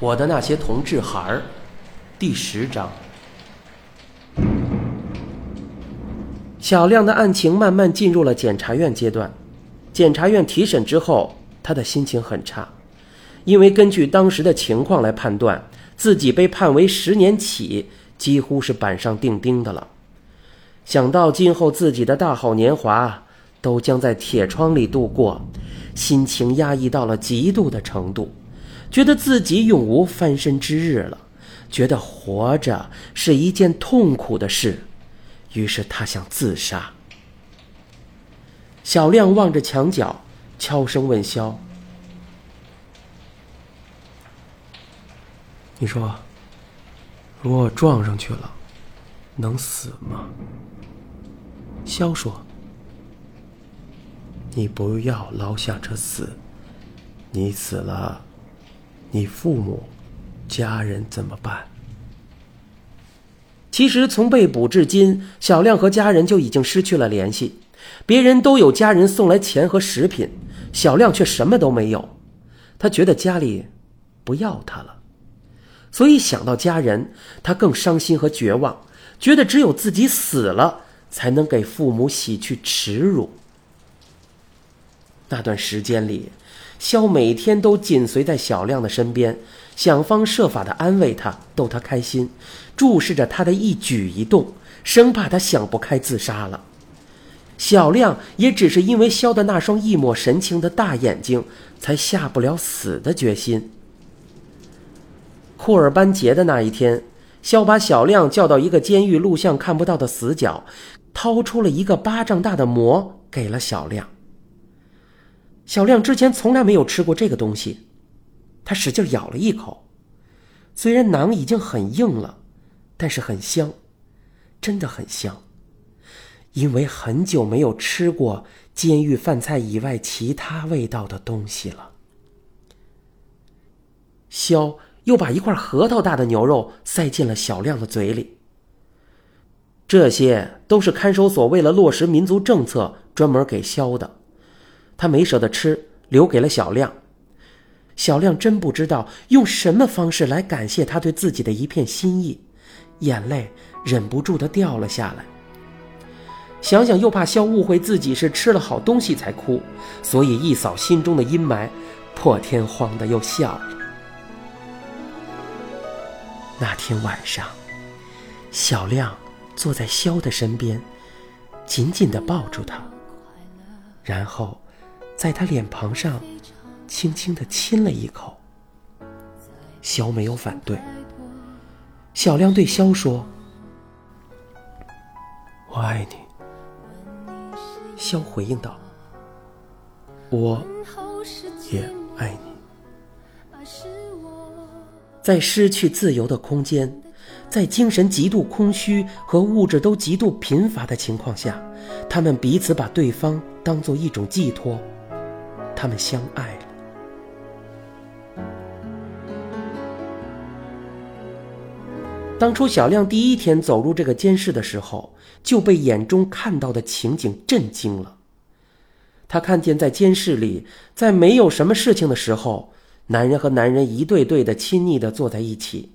我的那些同志孩儿，第十章。小亮的案情慢慢进入了检察院阶段。检察院提审之后，他的心情很差，因为根据当时的情况来判断，自己被判为十年起，几乎是板上钉钉的了。想到今后自己的大好年华都将在铁窗里度过，心情压抑到了极度的程度。觉得自己永无翻身之日了，觉得活着是一件痛苦的事，于是他想自杀。小亮望着墙角，悄声问肖：“你说，如果撞上去了，能死吗？”肖说：“你不要老想着死，你死了。”你父母、家人怎么办？其实从被捕至今，小亮和家人就已经失去了联系。别人都有家人送来钱和食品，小亮却什么都没有。他觉得家里不要他了，所以想到家人，他更伤心和绝望，觉得只有自己死了，才能给父母洗去耻辱。那段时间里。肖每天都紧随在小亮的身边，想方设法的安慰他，逗他开心，注视着他的一举一动，生怕他想不开自杀了。小亮也只是因为肖的那双一抹神情的大眼睛，才下不了死的决心。库尔班节的那一天，肖把小亮叫到一个监狱录像看不到的死角，掏出了一个巴掌大的馍给了小亮。小亮之前从来没有吃过这个东西，他使劲咬了一口，虽然馕已经很硬了，但是很香，真的很香。因为很久没有吃过监狱饭菜以外其他味道的东西了。肖又把一块核桃大的牛肉塞进了小亮的嘴里。这些都是看守所为了落实民族政策专门给肖的。他没舍得吃，留给了小亮。小亮真不知道用什么方式来感谢他对自己的一片心意，眼泪忍不住的掉了下来。想想又怕肖误会自己是吃了好东西才哭，所以一扫心中的阴霾，破天荒的又笑了。那天晚上，小亮坐在肖的身边，紧紧的抱住他，然后。在他脸庞上，轻轻的亲了一口。肖没有反对。小亮对肖说：“我爱你。”肖回应道：“我也爱你。”在失去自由的空间，在精神极度空虚和物质都极度贫乏的情况下，他们彼此把对方当做一种寄托。他们相爱了。当初小亮第一天走入这个监室的时候，就被眼中看到的情景震惊了。他看见在监室里，在没有什么事情的时候，男人和男人一对对的亲昵的坐在一起，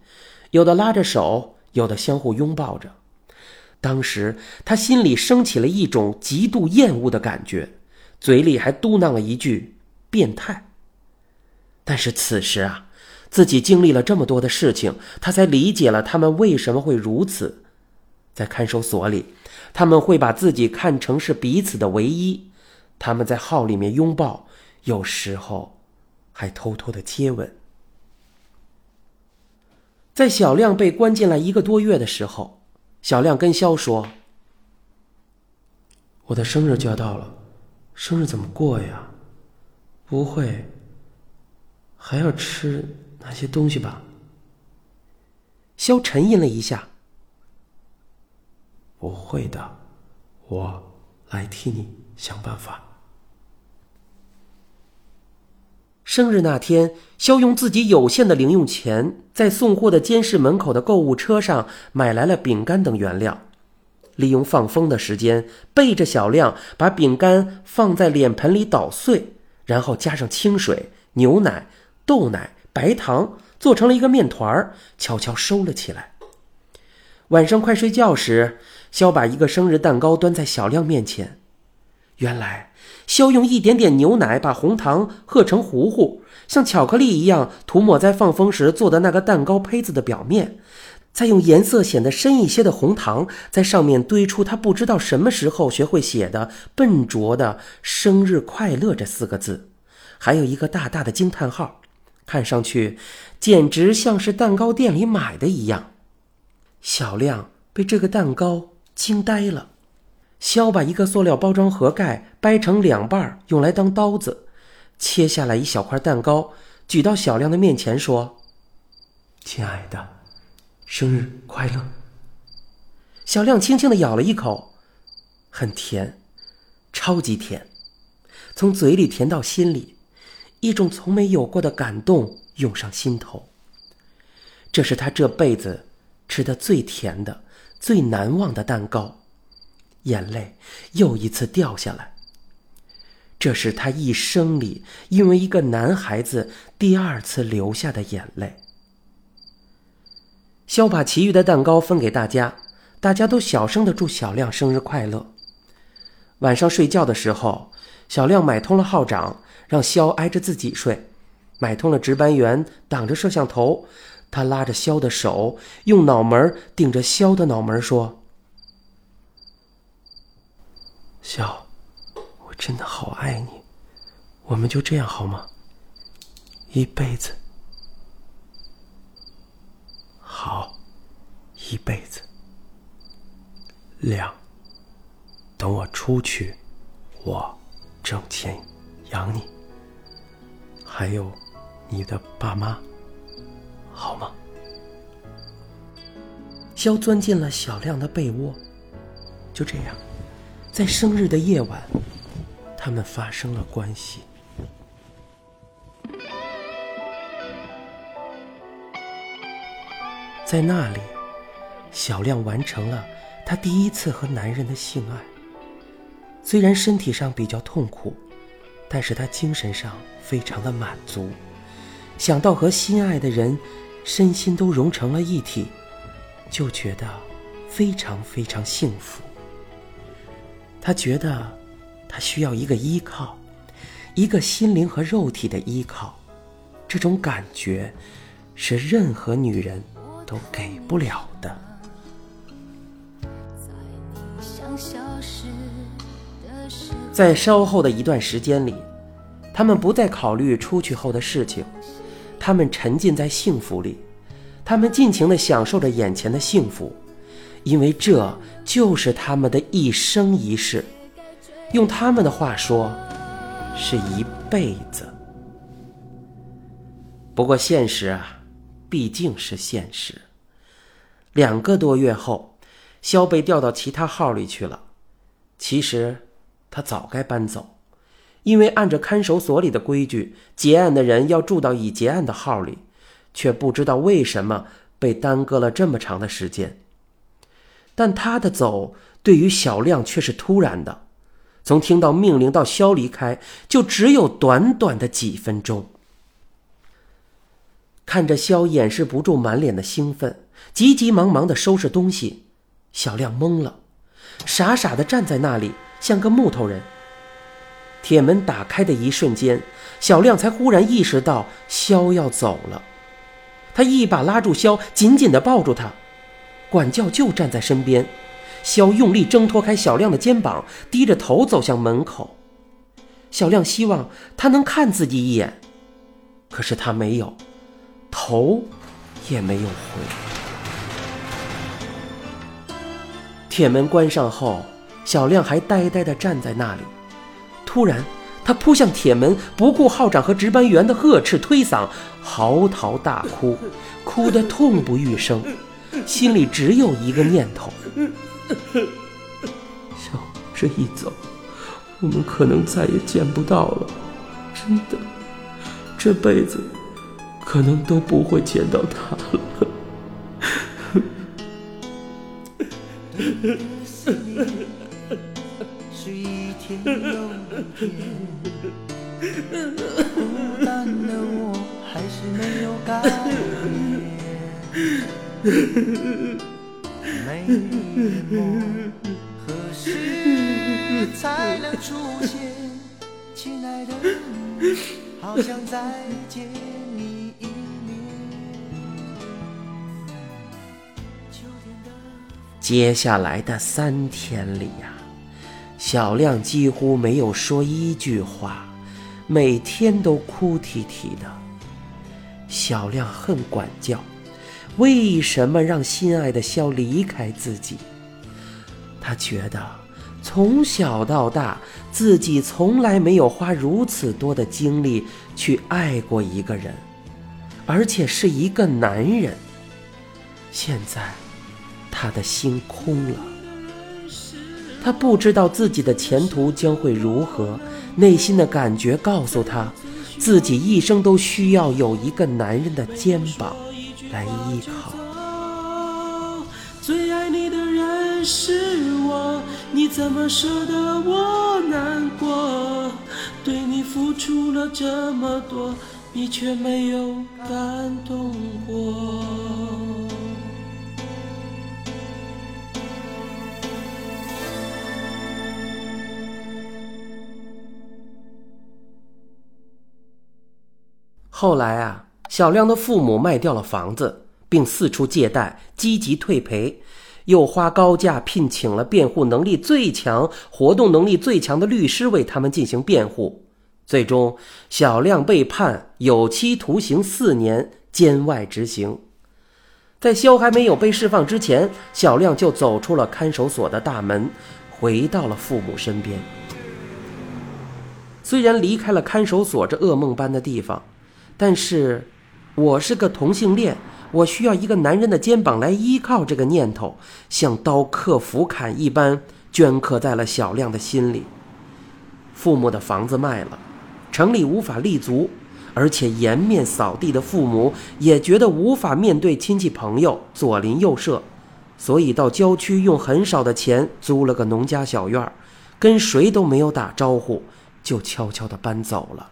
有的拉着手，有的相互拥抱着。当时他心里升起了一种极度厌恶的感觉，嘴里还嘟囔了一句。变态。但是此时啊，自己经历了这么多的事情，他才理解了他们为什么会如此。在看守所里，他们会把自己看成是彼此的唯一。他们在号里面拥抱，有时候还偷偷的接吻。在小亮被关进来一个多月的时候，小亮跟肖说：“我的生日就要到了，生日怎么过呀？”不会，还要吃那些东西吧？肖沉吟了一下。不会的，我来替你想办法。生日那天，肖用自己有限的零用钱，在送货的监视门口的购物车上买来了饼干等原料，利用放风的时间，背着小亮把饼干放在脸盆里捣碎。然后加上清水、牛奶、豆奶、白糖，做成了一个面团儿，悄悄收了起来。晚上快睡觉时，肖把一个生日蛋糕端在小亮面前。原来，肖用一点点牛奶把红糖和成糊糊，像巧克力一样涂抹在放风时做的那个蛋糕胚子的表面，再用颜色显得深一些的红糖在上面堆出他不知道什么时候学会写的笨拙的“生日快乐”这四个字，还有一个大大的惊叹号，看上去简直像是蛋糕店里买的一样。小亮被这个蛋糕惊呆了。肖把一个塑料包装盒盖掰成两半，用来当刀子，切下来一小块蛋糕，举到小亮的面前，说：“亲爱的，生日快乐。”小亮轻轻的咬了一口，很甜，超级甜，从嘴里甜到心里，一种从没有过的感动涌上心头。这是他这辈子。吃的最甜的、最难忘的蛋糕，眼泪又一次掉下来。这是他一生里因为一个男孩子第二次流下的眼泪。肖把其余的蛋糕分给大家，大家都小声的祝小亮生日快乐。晚上睡觉的时候，小亮买通了号长，让肖挨着自己睡，买通了值班员，挡着摄像头。他拉着肖的手，用脑门顶着肖的脑门说：“肖，我真的好爱你，我们就这样好吗？一辈子，好，一辈子。亮，等我出去，我挣钱养你，还有你的爸妈。”好吗？肖钻进了小亮的被窝，就这样，在生日的夜晚，他们发生了关系。在那里，小亮完成了他第一次和男人的性爱。虽然身体上比较痛苦，但是他精神上非常的满足。想到和心爱的人。身心都融成了一体，就觉得非常非常幸福。他觉得他需要一个依靠，一个心灵和肉体的依靠。这种感觉是任何女人都给不了的。在稍后的一段时间里，他们不再考虑出去后的事情。他们沉浸在幸福里，他们尽情地享受着眼前的幸福，因为这就是他们的一生一世。用他们的话说，是一辈子。不过现实啊，毕竟是现实。两个多月后，肖被调到其他号里去了。其实，他早该搬走。因为按着看守所里的规矩，结案的人要住到已结案的号里，却不知道为什么被耽搁了这么长的时间。但他的走对于小亮却是突然的，从听到命令到肖离开，就只有短短的几分钟。看着肖掩饰不住满脸的兴奋，急急忙忙的收拾东西，小亮懵了，傻傻的站在那里，像个木头人。铁门打开的一瞬间，小亮才忽然意识到肖要走了。他一把拉住肖，紧紧地抱住他。管教就站在身边。肖用力挣脱开小亮的肩膀，低着头走向门口。小亮希望他能看自己一眼，可是他没有，头也没有回。铁门关上后，小亮还呆呆地站在那里。突然，他扑向铁门，不顾号长和值班员的呵斥推搡，嚎啕大哭，哭得痛不欲生，心里只有一个念头：小这一走，我们可能再也见不到了。真的，这辈子可能都不会见到他了。天又一天，孤单的我还是没有改变。美梦何时才能出现？亲爱的，好想再见你接下来的三天里呀、小亮几乎没有说一句话，每天都哭啼啼的。小亮恨管教，为什么让心爱的肖离开自己？他觉得从小到大，自己从来没有花如此多的精力去爱过一个人，而且是一个男人。现在，他的心空了。他不知道自己的前途将会如何，内心的感觉告诉他，自己一生都需要有一个男人的肩膀来依靠。最爱你的人是我，你怎么舍得我难过？对你付出了这么多，你却没有感动过。后来啊，小亮的父母卖掉了房子，并四处借贷，积极退赔，又花高价聘请了辩护能力最强、活动能力最强的律师为他们进行辩护。最终，小亮被判有期徒刑四年，监外执行。在肖还没有被释放之前，小亮就走出了看守所的大门，回到了父母身边。虽然离开了看守所这噩梦般的地方，但是，我是个同性恋，我需要一个男人的肩膀来依靠。这个念头像刀刻斧砍一般镌刻在了小亮的心里。父母的房子卖了，城里无法立足，而且颜面扫地的父母也觉得无法面对亲戚朋友左邻右舍，所以到郊区用很少的钱租了个农家小院儿，跟谁都没有打招呼，就悄悄地搬走了。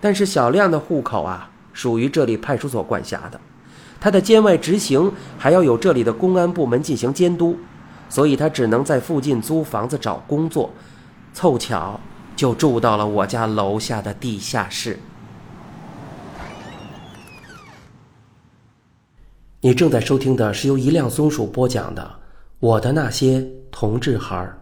但是小亮的户口啊，属于这里派出所管辖的，他的监外执行还要有这里的公安部门进行监督，所以他只能在附近租房子找工作，凑巧就住到了我家楼下的地下室。你正在收听的是由一辆松鼠播讲的《我的那些同志孩儿》。